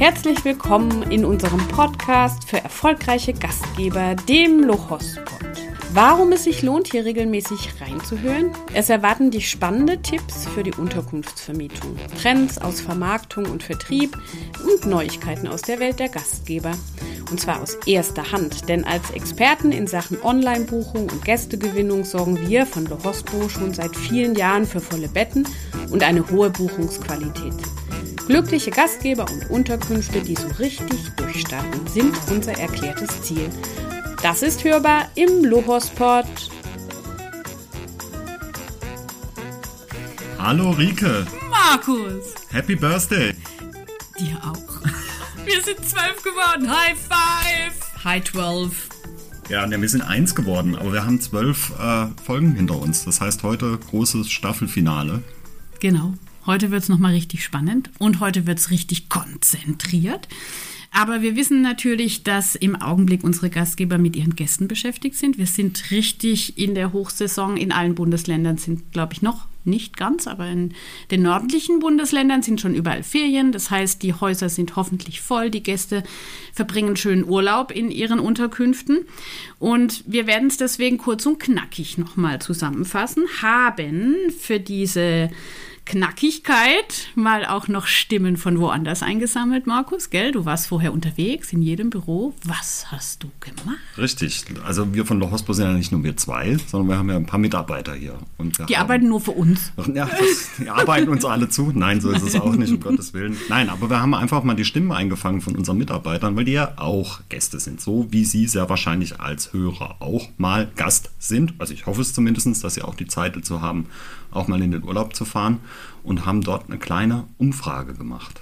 Herzlich willkommen in unserem Podcast für erfolgreiche Gastgeber, dem Lochospot. Warum es sich lohnt, hier regelmäßig reinzuhören? Es erwarten dich spannende Tipps für die Unterkunftsvermietung, Trends aus Vermarktung und Vertrieb und Neuigkeiten aus der Welt der Gastgeber. Und zwar aus erster Hand, denn als Experten in Sachen Online-Buchung und Gästegewinnung sorgen wir von Lohospo schon seit vielen Jahren für volle Betten und eine hohe Buchungsqualität. Glückliche Gastgeber und Unterkünfte, die so richtig durchstarten, sind unser erklärtes Ziel. Das ist hörbar im Lohospot. Hallo Rike. Markus. Happy Birthday. Dir auch. Wir sind zwölf geworden. High five. High twelve. Ja, wir sind eins geworden, aber wir haben zwölf äh, Folgen hinter uns. Das heißt heute großes Staffelfinale. Genau. Heute wird es nochmal richtig spannend und heute wird es richtig konzentriert. Aber wir wissen natürlich, dass im Augenblick unsere Gastgeber mit ihren Gästen beschäftigt sind. Wir sind richtig in der Hochsaison. In allen Bundesländern sind, glaube ich, noch nicht ganz, aber in den nördlichen Bundesländern sind schon überall Ferien. Das heißt, die Häuser sind hoffentlich voll. Die Gäste verbringen schönen Urlaub in ihren Unterkünften. Und wir werden es deswegen kurz und knackig nochmal zusammenfassen. Haben für diese Knackigkeit mal auch noch Stimmen von woanders eingesammelt, Markus, gell? Du warst vorher unterwegs in jedem Büro. Was hast du gemacht? Richtig. Also wir von der Hospo sind ja nicht nur wir zwei, sondern wir haben ja ein paar Mitarbeiter hier. die haben, arbeiten nur für uns. Ja, das, die arbeiten uns alle zu. Nein, so ist es auch nicht, um Gottes Willen. Nein, aber wir haben einfach mal die Stimmen eingefangen von unseren Mitarbeitern, weil die ja auch Gäste sind. So wie sie sehr wahrscheinlich als Hörer auch mal Gast sind. Also ich hoffe es zumindest, dass sie auch die Zeit dazu haben, auch mal in den Urlaub zu fahren und haben dort eine kleine Umfrage gemacht.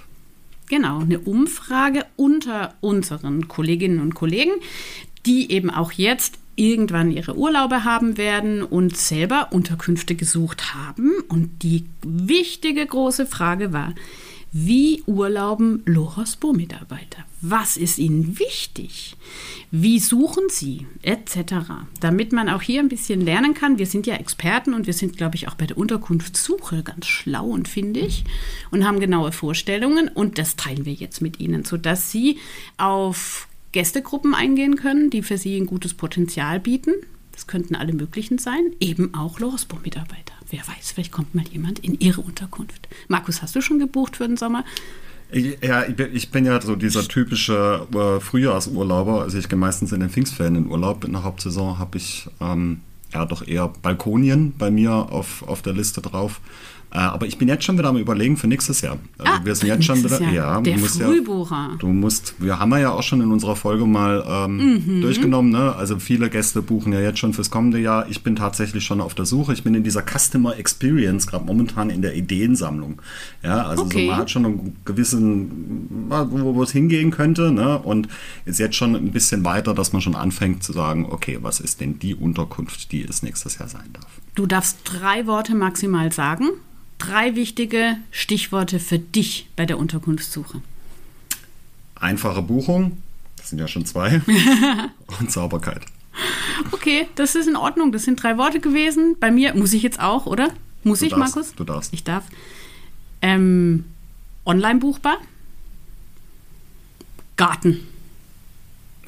Genau, eine Umfrage unter unseren Kolleginnen und Kollegen, die eben auch jetzt irgendwann ihre Urlaube haben werden und selber Unterkünfte gesucht haben. Und die wichtige große Frage war, wie urlauben Lohospo-Mitarbeiter? Was ist ihnen wichtig? Wie suchen sie? Etc. Damit man auch hier ein bisschen lernen kann. Wir sind ja Experten und wir sind, glaube ich, auch bei der Unterkunftssuche ganz schlau und findig und haben genaue Vorstellungen. Und das teilen wir jetzt mit Ihnen, sodass Sie auf Gästegruppen eingehen können, die für Sie ein gutes Potenzial bieten. Das könnten alle möglichen sein, eben auch Lohospo-Mitarbeiter wer weiß, vielleicht kommt mal jemand in Ihre Unterkunft. Markus, hast du schon gebucht für den Sommer? Ja, ich bin, ich bin ja so dieser typische äh, Frühjahrsurlauber. Also ich gehe meistens in den Pfingstferien in Urlaub. In der Hauptsaison habe ich ähm, ja doch eher Balkonien bei mir auf, auf der Liste drauf. Äh, aber ich bin jetzt schon wieder am überlegen für nächstes Jahr. Also ah, wir sind jetzt schon wieder. Jahr. Ja, der Frühbucher. Ja, du musst, wir haben ja auch schon in unserer Folge mal ähm, mhm. durchgenommen, ne? Also viele Gäste buchen ja jetzt schon fürs kommende Jahr. Ich bin tatsächlich schon auf der Suche. Ich bin in dieser Customer Experience, gerade momentan in der Ideensammlung. Ja, also okay. so, man hat schon einen gewissen, wo es hingehen könnte, ne? Und ist jetzt schon ein bisschen weiter, dass man schon anfängt zu sagen, okay, was ist denn die Unterkunft, die es nächstes Jahr sein darf? Du darfst drei Worte maximal sagen drei wichtige Stichworte für dich bei der Unterkunftssuche. Einfache Buchung, das sind ja schon zwei, und Sauberkeit. Okay, das ist in Ordnung. Das sind drei Worte gewesen. Bei mir muss ich jetzt auch, oder? Muss du ich, darfst, Markus? Du darfst. Ich darf. Ähm, online buchbar. Garten.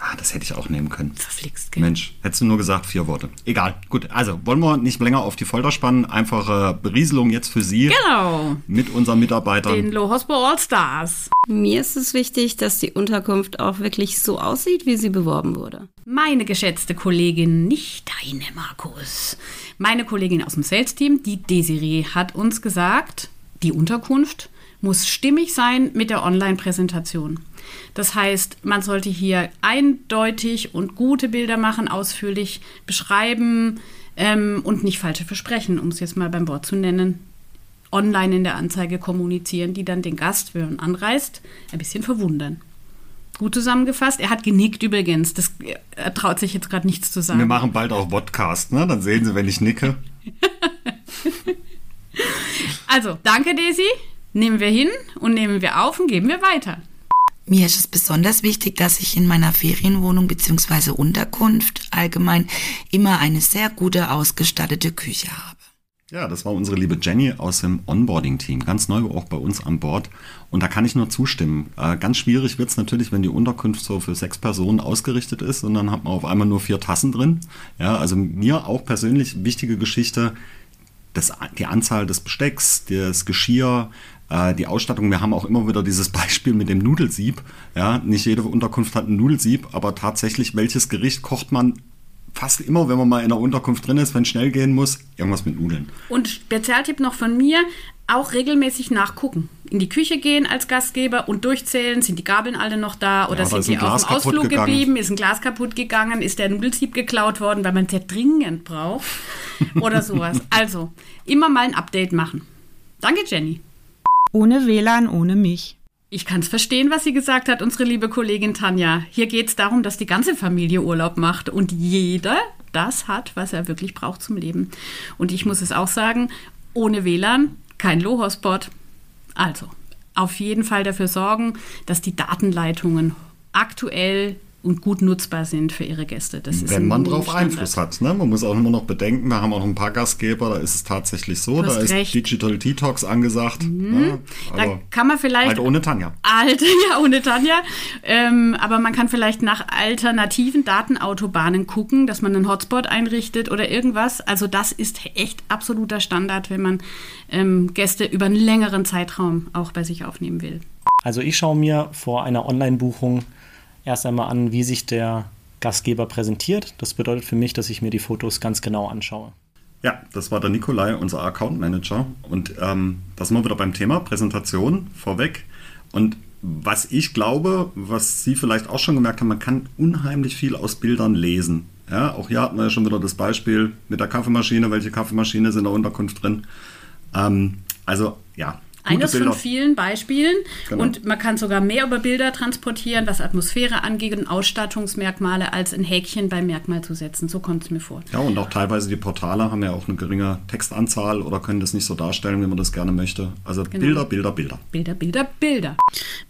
Ah, das hätte ich auch nehmen können. Verflixt, gell? Mensch, hättest du nur gesagt, vier Worte. Egal, gut. Also, wollen wir nicht länger auf die Folter spannen. Einfache Berieselung jetzt für Sie. Genau. Mit unseren Mitarbeitern. Den Lohospo All Stars. Mir ist es wichtig, dass die Unterkunft auch wirklich so aussieht, wie sie beworben wurde. Meine geschätzte Kollegin, nicht deine, Markus. Meine Kollegin aus dem Sales-Team, die Desiree, hat uns gesagt, die Unterkunft muss stimmig sein mit der Online-Präsentation. Das heißt, man sollte hier eindeutig und gute Bilder machen, ausführlich beschreiben ähm, und nicht falsche Versprechen, um es jetzt mal beim Wort zu nennen, online in der Anzeige kommunizieren, die dann den Gast, wenn man anreist, ein bisschen verwundern. Gut zusammengefasst. Er hat genickt übrigens. Das, er traut sich jetzt gerade nichts zu sagen. Wir machen bald auch Podcast, ne? Dann sehen Sie, wenn ich nicke. also, danke, Daisy. Nehmen wir hin und nehmen wir auf und geben wir weiter. Mir ist es besonders wichtig, dass ich in meiner Ferienwohnung bzw. Unterkunft allgemein immer eine sehr gute ausgestattete Küche habe. Ja, das war unsere liebe Jenny aus dem Onboarding-Team, ganz neu auch bei uns an Bord. Und da kann ich nur zustimmen. Äh, ganz schwierig wird es natürlich, wenn die Unterkunft so für sechs Personen ausgerichtet ist und dann hat man auf einmal nur vier Tassen drin. Ja, also mir auch persönlich wichtige Geschichte, das, die Anzahl des Bestecks, das Geschirr, äh, die Ausstattung. Wir haben auch immer wieder dieses Beispiel mit dem Nudelsieb. Ja, nicht jede Unterkunft hat ein Nudelsieb, aber tatsächlich, welches Gericht kocht man fast immer, wenn man mal in der Unterkunft drin ist, wenn es schnell gehen muss, irgendwas mit Nudeln. Und Spezialtipp noch von mir, auch regelmäßig nachgucken. In die Küche gehen als Gastgeber und durchzählen, sind die Gabeln alle noch da oder Ja, sind die auf dem Ausflug gegangen. geblieben, ist ein Glas kaputt gegangen, ist der Nudelsieb geklaut worden, weil man es ja dringend braucht oder sowas. Also, immer mal ein Update machen. Danke, Jenny. Ohne WLAN, ohne mich. Ich kann es verstehen, was sie gesagt hat, unsere liebe Kollegin Tanja. Hier geht es darum, dass die ganze Familie Urlaub macht und jeder das hat, was er wirklich braucht zum Leben. Und ich muss es auch sagen, ohne WLAN kein Low-Hotspot. Also, auf jeden Fall dafür sorgen, dass die Datenleitungen aktuell und gut nutzbar sind für ihre Gäste. Das ist Wenn man drauf Standard. Einfluss hat. Ne? Man muss auch immer noch bedenken, wir haben auch noch ein paar Gastgeber, da ist es tatsächlich so, da ist recht. Digital Detox angesagt. Ne? Da Also, kann man vielleicht halt ohne Tanja. Alte, ja, ohne Tanja. Ähm, aber man kann vielleicht nach alternativen Datenautobahnen gucken, dass man einen Hotspot einrichtet oder irgendwas. Also das ist echt absoluter Standard, wenn man ähm, Gäste über einen längeren Zeitraum auch bei sich aufnehmen will. Also ich schaue mir vor einer Online-Buchung erst einmal an, wie sich der Gastgeber präsentiert. Das bedeutet für mich, dass ich mir die Fotos ganz genau anschaue. Ja, das war der Nikolai, unser Account Manager. Und ähm, da sind wir wieder beim Thema Präsentation vorweg. Und was ich glaube, was Sie vielleicht auch schon gemerkt haben, man kann unheimlich viel aus Bildern lesen. Ja, auch hier hatten wir ja schon wieder das Beispiel mit der Kaffeemaschine. Welche Kaffeemaschine ist in der Unterkunft drin? Ähm, also, ja. Eines Bilder. von vielen Beispielen. Genau. Und man kann sogar mehr über Bilder transportieren, was Atmosphäre angeht und Ausstattungsmerkmale, als ein Häkchen beim Merkmal zu setzen. So kommt es mir vor. Ja, und auch teilweise die Portale haben ja auch eine geringe Textanzahl oder können das nicht so darstellen, wie man das gerne möchte. Also Genau. Bilder, Bilder, Bilder. Bilder, Bilder, Bilder.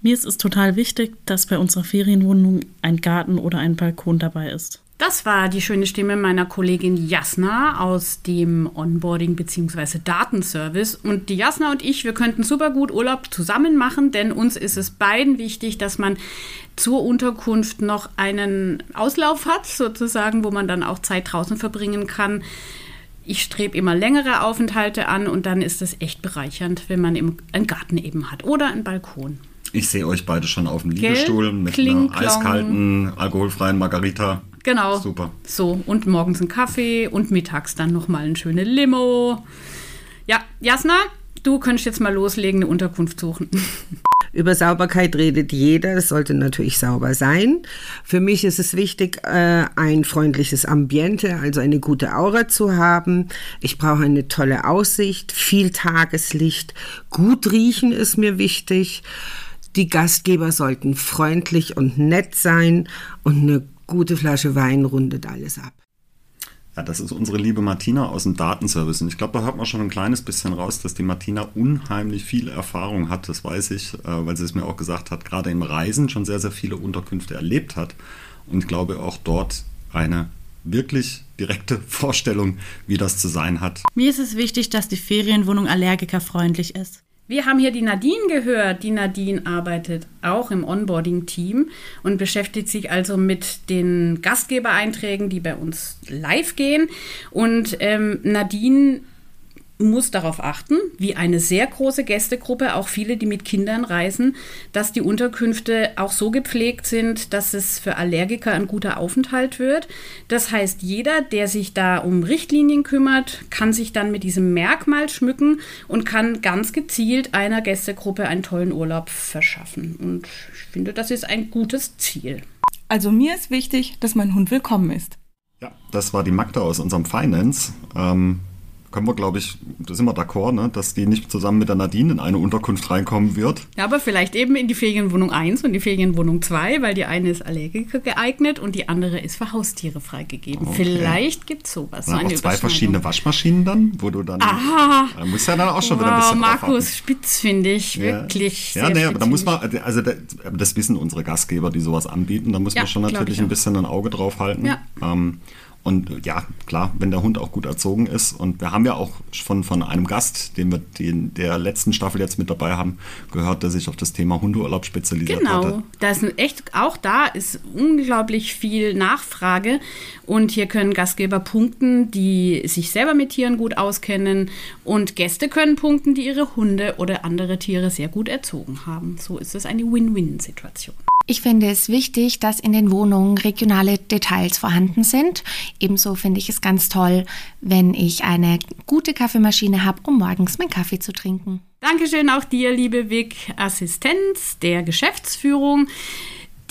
Mir ist es total wichtig, dass bei unserer Ferienwohnung ein Garten oder ein Balkon dabei ist. Das war die schöne Stimme meiner Kollegin Jasna aus dem Onboarding bzw. Datenservice. Und die Jasna und ich, wir könnten super gut Urlaub zusammen machen, denn uns ist es beiden wichtig, dass man zur Unterkunft noch einen Auslauf hat, sozusagen, wo man dann auch Zeit draußen verbringen kann. Ich strebe immer längere Aufenthalte an und dann ist es echt bereichernd, wenn man im, einen Garten eben hat oder einen Balkon. Ich sehe euch beide schon auf dem Liegestuhl mit Kling, einer eiskalten, alkoholfreien Margarita. Genau. Super. So, und morgens ein Kaffee und mittags dann nochmal eine schöne Limo. Ja, Jasna, du könntest jetzt mal loslegen, eine Unterkunft suchen. Über Sauberkeit redet jeder, es sollte natürlich sauber sein. Für mich ist es wichtig, äh, ein freundliches Ambiente, also eine gute Aura zu haben. Ich brauche eine tolle Aussicht, viel Tageslicht, gut riechen ist mir wichtig. Die Gastgeber sollten freundlich und nett sein und eine gute Flasche Wein rundet alles ab. Ja, das ist unsere liebe Martina aus dem Datenservice. Und ich glaube, da hört man schon ein kleines bisschen raus, dass die Martina unheimlich viel Erfahrung hat. Das weiß ich, äh, weil sie es mir auch gesagt hat, gerade im Reisen schon sehr, sehr viele Unterkünfte erlebt hat. Und ich glaube auch dort eine wirklich direkte Vorstellung, wie das zu sein hat. Mir ist es wichtig, dass die Ferienwohnung allergikerfreundlich ist. Wir haben hier die Nadine gehört. Die Nadine arbeitet auch im Onboarding-Team und beschäftigt sich also mit den Gastgebereinträgen, die bei uns live gehen. Und ähm, Nadine muss darauf achten, wie eine sehr große Gästegruppe, auch viele, die mit Kindern reisen, dass die Unterkünfte auch so gepflegt sind, dass es für Allergiker ein guter Aufenthalt wird. Das heißt, jeder, der sich da um Richtlinien kümmert, kann sich dann mit diesem Merkmal schmücken und kann ganz gezielt einer Gästegruppe einen tollen Urlaub verschaffen. Und ich finde, das ist ein gutes Ziel. Also mir ist wichtig, dass mein Hund willkommen ist. Ja, das war die Magda aus unserem Finance. Ähm, können wir, glaube ich, da sind wir d'accord, ne, dass die nicht zusammen mit der Nadine in eine Unterkunft reinkommen wird. Ja, aber vielleicht eben in die Ferienwohnung 1 und die Ferienwohnung 2, weil die eine ist Allergiker geeignet und die andere ist für Haustiere freigegeben. Okay. Vielleicht gibt es sowas. so eine auch zwei verschiedene Waschmaschinen dann, wo du dann. Ah, da muss ja dann auch schon wieder ein wow, bisschen Markus. Spitz finde ich Ja. wirklich. Ja, nee, aber da muss man, also das wissen unsere Gastgeber, die sowas anbieten, da muss Ja, man schon natürlich ich ein bisschen ein Auge drauf halten. Ja. Ähm, Und ja, klar, wenn der Hund auch gut erzogen ist. Und wir haben ja auch von, von einem Gast, den wir in der letzten Staffel jetzt mit dabei haben, gehört, der sich auf das Thema Hundeurlaub spezialisiert genau. hatte. Da ist echt, auch da ist unglaublich viel Nachfrage. Und hier können Gastgeber punkten, die sich selber mit Tieren gut auskennen. Und Gäste können punkten, die ihre Hunde oder andere Tiere sehr gut erzogen haben. So ist es eine Win-Win-Situation. Ich finde es wichtig, dass in den Wohnungen regionale Details vorhanden sind. Ebenso finde ich es ganz toll, wenn ich eine gute Kaffeemaschine habe, um morgens meinen Kaffee zu trinken. Dankeschön auch dir, liebe Vic, Assistenz der Geschäftsführung.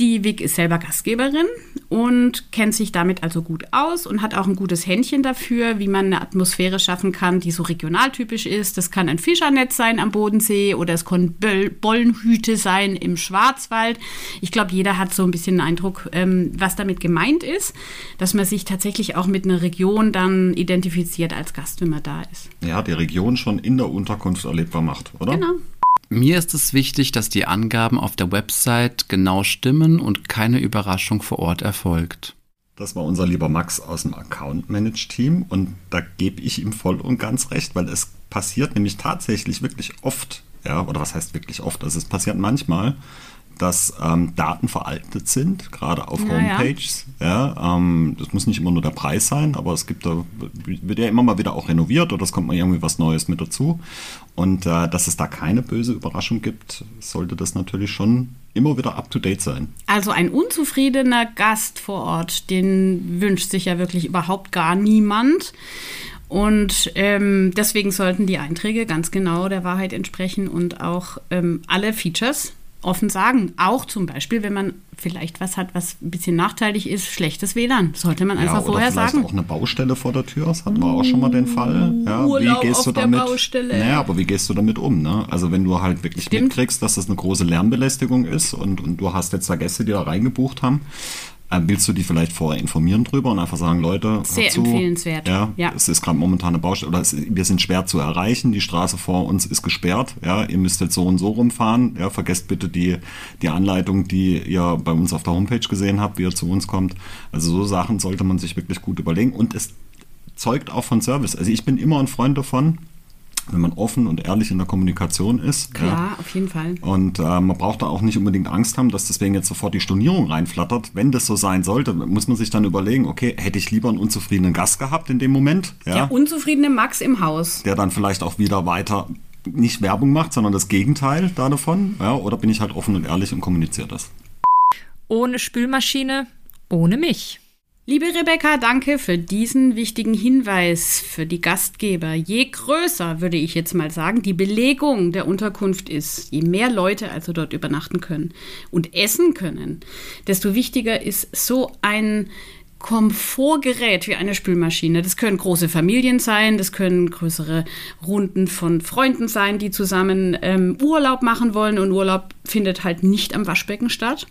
Die Vic ist selber Gastgeberin und kennt sich damit also gut aus und hat auch ein gutes Händchen dafür, wie man eine Atmosphäre schaffen kann, die so regionaltypisch ist. Das kann ein Fischernetz sein am Bodensee oder es können Bollenhüte sein im Schwarzwald. Ich glaube, jeder hat so ein bisschen einen Eindruck, ähm, was damit gemeint ist, dass man sich tatsächlich auch mit einer Region dann identifiziert als Gast, wenn man da ist. Ja, die Region schon in der Unterkunft erlebbar macht, oder? Genau. Mir ist es wichtig, dass die Angaben auf der Website genau stimmen und keine Überraschung vor Ort erfolgt. Das war unser lieber Max aus dem Account Manage Team und da gebe ich ihm voll und ganz recht, weil es passiert nämlich tatsächlich wirklich oft, ja, oder was heißt wirklich oft, also es passiert manchmal, dass ähm, Daten veraltet sind, gerade auf Ja, Homepages. Ja, ähm, das muss nicht immer nur der Preis sein, aber es gibt da, wird ja immer mal wieder auch renoviert oder es kommt mal irgendwie was Neues mit dazu. Und äh, dass es da keine böse Überraschung gibt, sollte das natürlich schon immer wieder up to date sein. Also ein unzufriedener Gast vor Ort, den wünscht sich ja wirklich überhaupt gar niemand. Und ähm, deswegen sollten die Einträge ganz genau der Wahrheit entsprechen und auch ähm, alle Features offen sagen. Auch zum Beispiel, wenn man vielleicht was hat, was ein bisschen nachteilig ist, schlechtes WLAN. Sollte man einfach ja, oder vorher vielleicht sagen. auch eine Baustelle vor der Tür, das hatten wir auch schon mal den Fall. Ja, Urlaub wie gehst auf du der damit? Baustelle. Naja, aber wie gehst du damit um? Ne? Also wenn du halt wirklich Stimmt. mitkriegst, dass das eine große Lärmbelästigung ist und, und du hast jetzt da Gäste, die da reingebucht haben, willst du die vielleicht vorher informieren drüber und einfach sagen, Leute, Sehr zu, empfehlenswert. Ja, Ja. es ist gerade momentan eine Baustelle oder es, wir sind schwer zu erreichen, die Straße vor uns ist gesperrt, ja, ihr müsst jetzt so und so rumfahren, ja, vergesst bitte die, die Anleitung, die ihr bei uns auf der Homepage gesehen habt, wie ihr zu uns kommt. Also so Sachen sollte man sich wirklich gut überlegen und es zeugt auch von Service. Also ich bin immer ein Freund davon, wenn man offen und ehrlich in der Kommunikation ist. Klar, Ja. auf jeden Fall. Und äh, man braucht da auch nicht unbedingt Angst haben, dass deswegen jetzt sofort die Stornierung reinflattert. Wenn das so sein sollte, muss man sich dann überlegen, okay, hätte ich lieber einen unzufriedenen Gast gehabt in dem Moment, ja, Der unzufriedene Max im Haus. der dann vielleicht auch wieder weiter nicht Werbung macht, sondern das Gegenteil da davon, ja, oder bin ich halt offen und ehrlich und kommuniziere das. Ohne Spülmaschine, ohne mich. Liebe Rebecca, danke für diesen wichtigen Hinweis für die Gastgeber. Je größer, würde ich jetzt mal sagen, die Belegung der Unterkunft ist, je mehr Leute also dort übernachten können und essen können, desto wichtiger ist so ein Komfortgerät wie eine Spülmaschine. Das können große Familien sein, das können größere Runden von Freunden sein, die zusammen ähm, Urlaub machen wollen und Urlaub findet halt nicht am Waschbecken statt.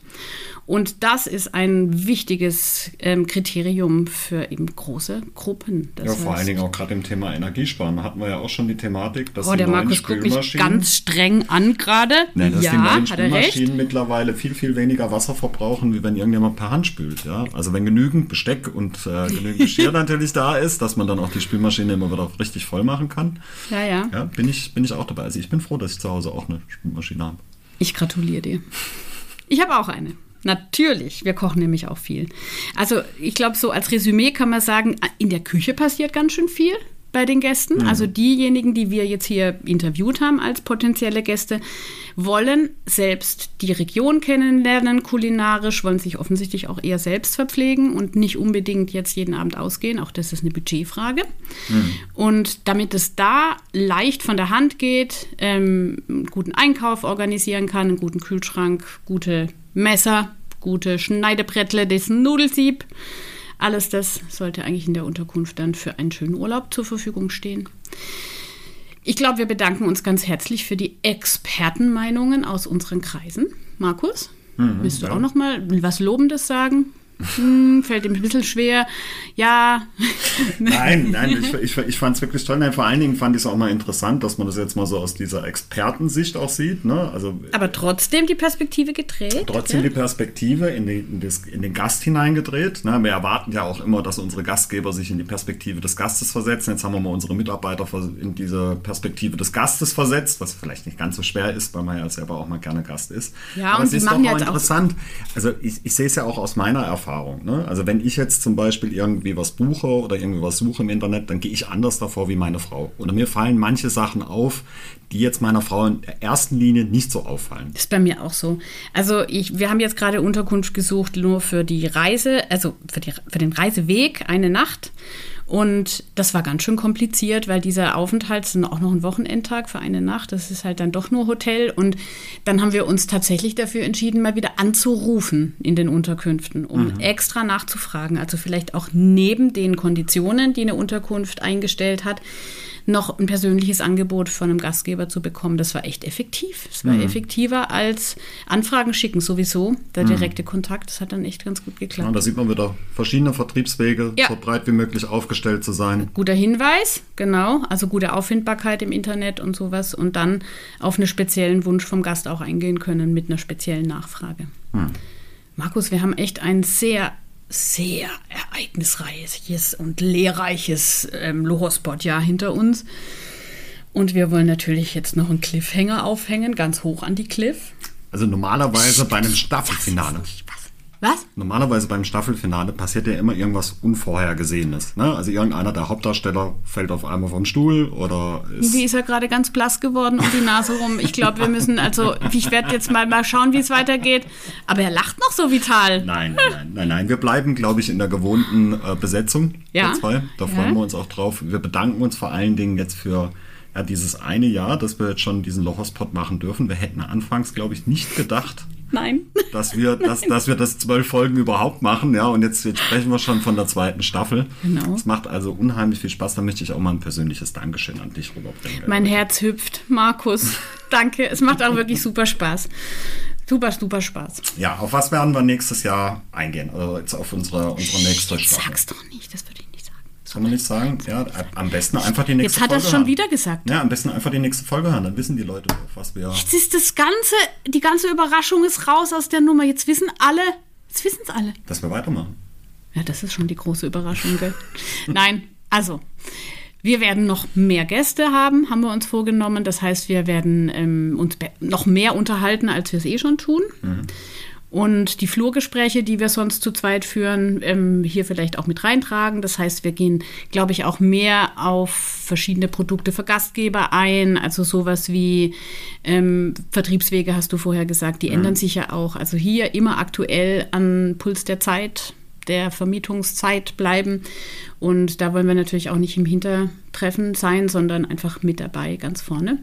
Und das ist ein wichtiges ähm, Kriterium für eben große Gruppen. Das ja, vor heißt- allen Dingen auch gerade im Thema Energiesparen. Da hatten wir ja auch schon die Thematik, dass Oh, die der neuen Markus guckt mich Spülmaschinen- ganz streng an gerade. Nein, dass ja, die neuen. Spülmaschinen mittlerweile viel, viel weniger Wasser verbrauchen, wie wenn irgendjemand per Hand spült. Ja? Also wenn genügend Besteck und äh, genügend Geschirr natürlich da ist, dass man dann auch die Spülmaschine immer wieder richtig voll machen kann. Ja, ja. Ja, bin ich, bin ich auch dabei. Also ich bin froh, dass ich zu Hause auch eine Spülmaschine habe. Ich gratuliere dir. Ich habe auch eine. Natürlich, wir kochen nämlich auch viel. Also ich glaube, so als Resümee kann man sagen, in der Küche passiert ganz schön viel bei den Gästen. Also diejenigen, die wir jetzt hier interviewt haben als potenzielle Gäste, wollen selbst die Region kennenlernen, kulinarisch, wollen sich offensichtlich auch eher selbst verpflegen und nicht unbedingt jetzt jeden Abend ausgehen. Auch das ist eine Budgetfrage. Und damit es da leicht von der Hand geht, ähm, einen guten Einkauf organisieren kann, einen guten Kühlschrank, gute Messer, gute Schneidebrettle, das Nudelsieb, alles das sollte eigentlich in der Unterkunft dann für einen schönen Urlaub zur Verfügung stehen. Ich glaube, wir bedanken uns ganz herzlich für die Expertenmeinungen aus unseren Kreisen. Markus, willst du ja. auch noch mal was Lobendes sagen? Hm, fällt ihm ein bisschen schwer. Ja. nein, nein, ich, ich, ich fand es wirklich toll. Nein, vor allen Dingen fand ich es auch mal interessant, dass man das jetzt mal so aus dieser Expertensicht auch sieht. Ne? Also, Aber trotzdem die Perspektive gedreht. Trotzdem ja? die Perspektive in den, in, das, in den Gast hineingedreht. Ne? Wir erwarten ja auch immer, dass unsere Gastgeber sich in die Perspektive des Gastes versetzen. Jetzt haben wir mal unsere Mitarbeiter in diese Perspektive des Gastes versetzt, was vielleicht nicht ganz so schwer ist, weil man ja selber auch mal gerne Gast ist. Ja, Aber und es ist machen doch ja auch jetzt interessant. Also ich, ich sehe es ja auch aus meiner Erfahrung. Ne? Also wenn ich jetzt zum Beispiel irgendwie was buche oder irgendwie was suche im Internet, dann gehe ich anders davor wie meine Frau. Oder mir fallen manche Sachen auf, die jetzt meiner Frau in der ersten Linie nicht so auffallen. Ist bei mir auch so. Also ich, wir haben jetzt gerade Unterkunft gesucht nur für die Reise, also für, die, für den Reiseweg eine Nacht. Und das war ganz schön kompliziert, weil dieser Aufenthalt ist auch noch ein Wochenendtag für eine Nacht. Das ist halt dann doch nur Hotel. Und dann haben wir uns tatsächlich dafür entschieden, mal wieder anzurufen in den Unterkünften, um mhm. extra nachzufragen. Also vielleicht auch neben den Konditionen, die eine Unterkunft eingestellt hat, noch ein persönliches Angebot von einem Gastgeber zu bekommen. Das war echt effektiv. Es war mhm. effektiver als Anfragen schicken sowieso. Der mhm. direkte Kontakt, das hat dann echt ganz gut geklappt. Ja, da sieht man wieder verschiedene Vertriebswege, ja. so breit wie möglich aufgestellt zu sein. Guter Hinweis, genau. Also gute Auffindbarkeit im Internet und sowas. Und dann auf einen speziellen Wunsch vom Gast auch eingehen können mit einer speziellen Nachfrage. Mhm. Markus, wir haben echt ein sehr sehr ereignisreiches und lehrreiches ähm, Lohospot-Jahr hinter uns. Und wir wollen natürlich jetzt noch einen Cliffhanger aufhängen, ganz hoch an die Cliff. Also normalerweise bei einem Staffelfinale. Was? Normalerweise beim Staffelfinale passiert ja immer irgendwas Unvorhergesehenes. Ne? Also irgendeiner der Hauptdarsteller fällt auf einmal vom Stuhl oder ist. Wie ist er gerade ganz blass geworden um die Nase rum? Ich glaube, wir müssen, also ich werde jetzt mal, mal schauen, wie es weitergeht. Aber er lacht noch so vital. Nein, nein, nein, nein. Wir bleiben, glaube ich, in der gewohnten äh, Besetzung. Ja. Zwei. Da ja. freuen wir uns auch drauf. Wir bedanken uns vor allen Dingen jetzt für ja, dieses eine Jahr, dass wir jetzt schon diesen Lochospot machen dürfen. Wir hätten anfangs, glaube ich, nicht gedacht, Nein. Dass wir, dass, dass wir das zwölf Folgen überhaupt machen, ja, und jetzt, jetzt sprechen wir schon von der zweiten Staffel. Genau. Es macht also unheimlich viel Spaß. Da möchte ich auch mal ein persönliches Dankeschön an dich rüberbringen. Mein Herz hüpft, Markus. Danke. Es macht auch wirklich super Spaß. Super, super Spaß. Ja, auf was werden wir nächstes Jahr eingehen? Also jetzt auf unsere, unsere nächste Staffel. Sag's doch nicht, das würde ich. Kann man nicht sagen? Ja, am besten einfach die nächste Jetzt hat Folge er es schon wieder gesagt. Ja, am besten einfach die nächste Folge hören. Dann wissen die Leute, was wir. Jetzt ist das Ganze, die ganze Überraschung ist raus aus der Nummer. Jetzt wissen alle, jetzt wissen es alle. Dass wir weitermachen. Ja, das ist schon die große Überraschung, gell? Nein, also. Wir werden noch mehr Gäste haben, haben wir uns vorgenommen. Das heißt, wir werden ähm, uns noch mehr unterhalten, als wir es eh schon tun. Mhm. Und die Flurgespräche, die wir sonst zu zweit führen, ähm, hier vielleicht auch mit reintragen. Das heißt, wir gehen, glaube ich, auch mehr auf verschiedene Produkte für Gastgeber ein. Also sowas wie ähm, Vertriebswege, hast du vorher gesagt, die Mhm. ändern sich ja auch. Also hier immer aktuell an Puls der Zeit der Vermietungszeit bleiben. Und da wollen wir natürlich auch nicht im Hintertreffen sein, sondern einfach mit dabei, ganz vorne.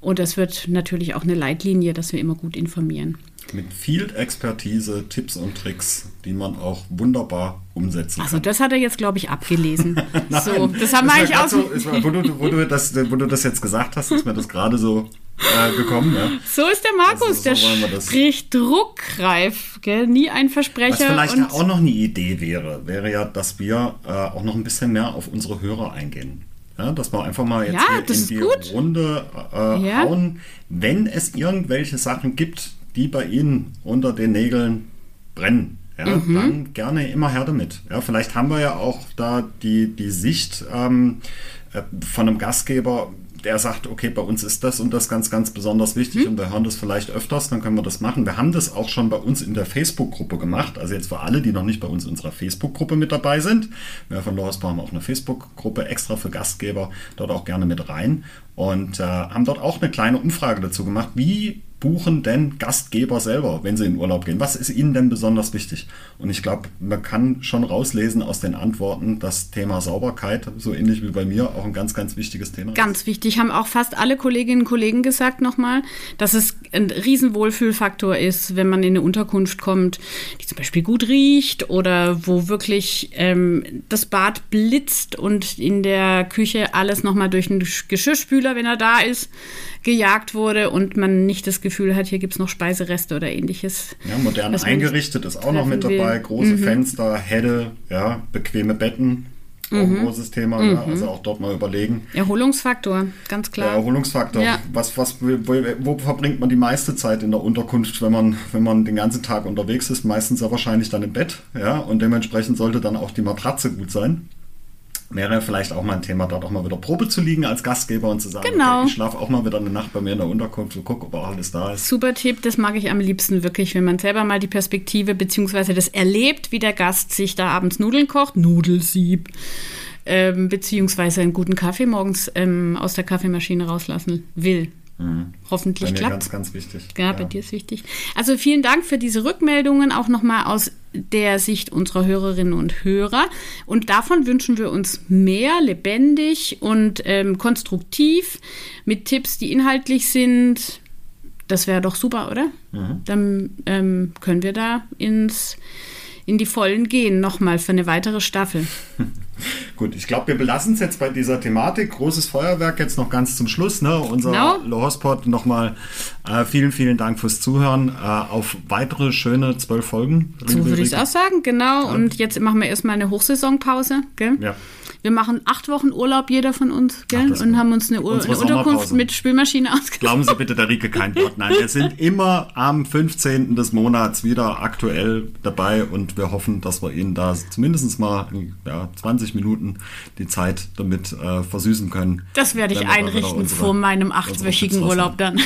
Und das wird natürlich auch eine Leitlinie, dass wir immer gut informieren. Mit viel Expertise, Tipps und Tricks, die man auch wunderbar umsetzen Also kann. das hat er jetzt, glaube ich, abgelesen. so, das haben wir eigentlich aus. so, war, wo, du, wo, du das, wo du das jetzt gesagt hast, ist mir das gerade so äh, gekommen. Ja. So ist der Markus, Also so der spricht druckreif, gell? nie ein Was Versprecher. vielleicht und ja auch noch eine Idee wäre, wäre ja, dass wir äh, auch noch ein bisschen mehr auf unsere Hörer eingehen. Ja, dass wir einfach mal jetzt Ja, in die gut. Runde äh, hauen, wenn es irgendwelche Sachen gibt, die bei Ihnen unter den Nägeln brennen. Ja, Mhm. dann gerne immer her damit. Ja, vielleicht haben wir ja auch da die, die Sicht ähm, äh, von einem Gastgeber, der sagt, okay, bei uns ist das und das ganz, ganz besonders wichtig und wir hören das vielleicht öfters, dann können wir das machen. Wir haben das auch schon bei uns in der Facebook-Gruppe gemacht. Also jetzt für alle, die noch nicht bei uns in unserer Facebook-Gruppe mit dabei sind. Wir von Lorisbau haben auch eine Facebook-Gruppe extra für Gastgeber, dort auch gerne mit rein und äh, haben dort auch eine kleine Umfrage dazu gemacht. Wie buchen denn Gastgeber selber, wenn sie in Urlaub gehen? Was ist ihnen denn besonders wichtig? Und ich glaube, man kann schon rauslesen aus den Antworten, das Thema Sauberkeit, so ähnlich wie bei mir, auch ein ganz, ganz wichtiges Thema ist. Ganz wichtig, haben auch fast alle Kolleginnen und Kollegen gesagt nochmal, dass es ein Riesenwohlfühlfaktor ist, wenn man in eine Unterkunft kommt, die zum Beispiel gut riecht oder wo wirklich ähm, das Bad blitzt und in der Küche alles nochmal durch einen Geschirrspüler, wenn er da ist, gejagt wurde und man nicht das Gefühl hat, hier gibt es noch Speisereste oder ähnliches. Ja, modern eingerichtet ist auch noch mit treffen will. dabei. Große Mhm. Fenster, Helle, ja, bequeme Betten. Auch ein Mhm. großes Thema. Ne? Mhm. Also auch dort mal überlegen. Erholungsfaktor, ganz Der klar. Erholungsfaktor. Ja. Was, was, wo, wo verbringt man die meiste Zeit in der Unterkunft, wenn man, wenn man den ganzen Tag unterwegs ist? Meistens ja wahrscheinlich dann im Bett. Ja, und dementsprechend sollte dann auch die Matratze gut sein. Wäre vielleicht auch mal ein Thema, dort auch mal wieder Probe zu liegen als Gastgeber und zu sagen, Genau. okay, ich schlafe auch mal wieder eine Nacht bei mir in der Unterkunft und gucke, ob auch alles da ist. Super Tipp, das mag ich am liebsten wirklich, wenn man selber mal die Perspektive bzw. das erlebt, wie der Gast sich da abends Nudeln kocht, Nudelsieb, ähm, beziehungsweise einen guten Kaffee morgens ähm, aus der Kaffeemaschine rauslassen will. Hoffentlich Bei mir klappt. ganz, ganz wichtig. Ja, bei dir ist wichtig. Also vielen Dank für diese Rückmeldungen, auch nochmal aus der Sicht unserer Hörerinnen und Hörer. Und davon wünschen wir uns mehr lebendig und ähm, konstruktiv mit Tipps, die inhaltlich sind. Das wäre doch super, oder? Mhm. Dann ähm, können wir da ins, in die Vollen gehen, nochmal für eine weitere Staffel. Gut, ich glaube, wir belassen es jetzt bei dieser Thematik. Großes Feuerwerk jetzt noch ganz zum Schluss. Ne? Unser Genau. Lohospot nochmal äh, vielen, vielen Dank fürs Zuhören. Äh, auf weitere schöne zwölf Folgen. So würde ich es auch sagen, genau. Und jetzt machen wir erstmal eine Hochsaisonpause, gell? Ja. Wir machen acht Wochen Urlaub, jeder von uns, gell? das und haben uns eine, Ur eine Unterkunft mit Spülmaschine ausgesucht. Glauben Sie bitte der Rike kein Wort. Nein, wir sind immer am 15. des Monats wieder aktuell dabei und wir hoffen, dass wir Ihnen da zumindest mal ja, 20 Minuten die Zeit damit äh, versüßen können. Das werde ich einrichten unsere- vor meinem achtwöchigen Urlaub dann.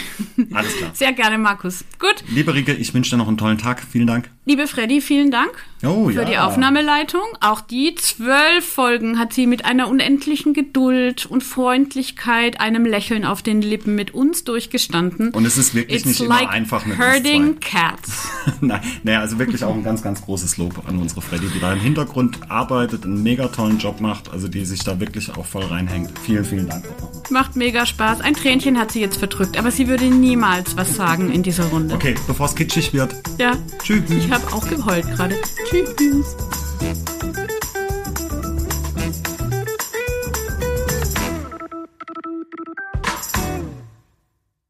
Alles klar. Sehr gerne, Markus. Gut, Liebe Rike, ich wünsche dir noch einen tollen Tag. Vielen Dank. liebe Freddy, vielen Dank Oh, für ja. die Aufnahmeleitung. Auch die zwölf Folgen hat sie mit einer unendlichen Geduld und Freundlichkeit, einem Lächeln auf den Lippen mit uns durchgestanden. Und es ist wirklich It's nicht like immer einfach mit uns herding cats. Nein, naja, also wirklich auch ein ganz, ganz großes Lob an unsere Freddy, die da im Hintergrund arbeitet, einen mega tollen Job macht, also die sich da wirklich auch voll reinhängt. Vielen, vielen Dank auch nochmal. Macht mega Spaß. Ein Tränchen hat sie jetzt verdrückt, aber sie würde niemals was sagen in dieser Runde. Okay, bevor es kitschig wird. Ja. Tschüss. Ich habe auch geheult gerade. Tschüss.